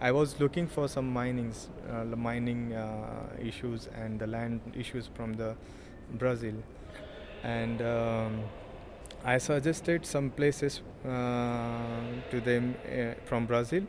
I was looking for some minings, uh, mining uh, issues and the land issues from the Brazil, and um, I suggested some places uh, to them uh, from Brazil,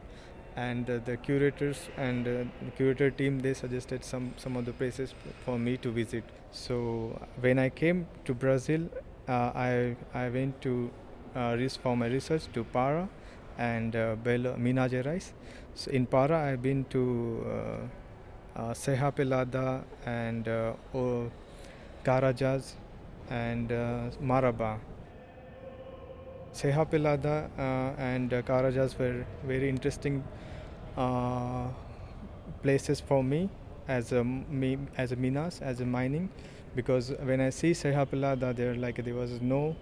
and uh, the curators and uh, the curator team they suggested some some of the places for me to visit. So when I came to Brazil, I I went to uh, for my research to Para and uh, Belo, Minas Gerais. So in Para, I've been to uh, uh, Serra Pelada and uh, o Carajás and uh, Marabá. Serra Pelada uh, and uh, Carajás were very interesting uh, places for me as a me as a minas as a mining because when I see Serra Pelada there like there was no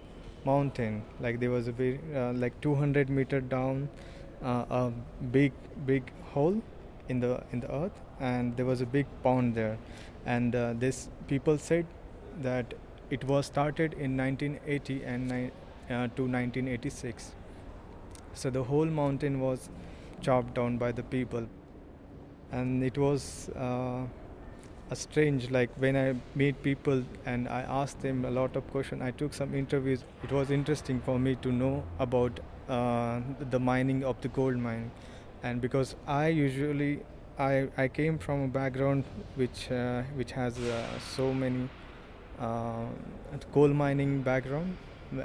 mountain. Like there was a very uh, like 200 meter down uh, a big big hole in the in the earth and there was a big pond there. And uh, this people said that it was started in 1980 and ni- uh, to 1986 so the whole mountain was chopped down by the people. And it was strange like when i meet people and i asked them a lot of questions i took some interviews. It was interesting for me to know about uh, the mining of the gold mine. And because i usually i, I came from a background which uh, which has uh, so many uh, coal mining background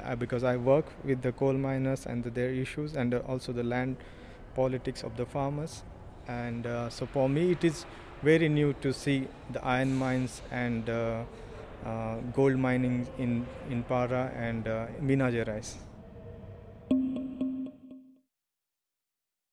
uh, because i work with the coal miners and their issues and also the land politics of the farmers. And uh, so for me it is very new to see the iron mines and uh, uh, gold mining in in Para and uh, Gerais.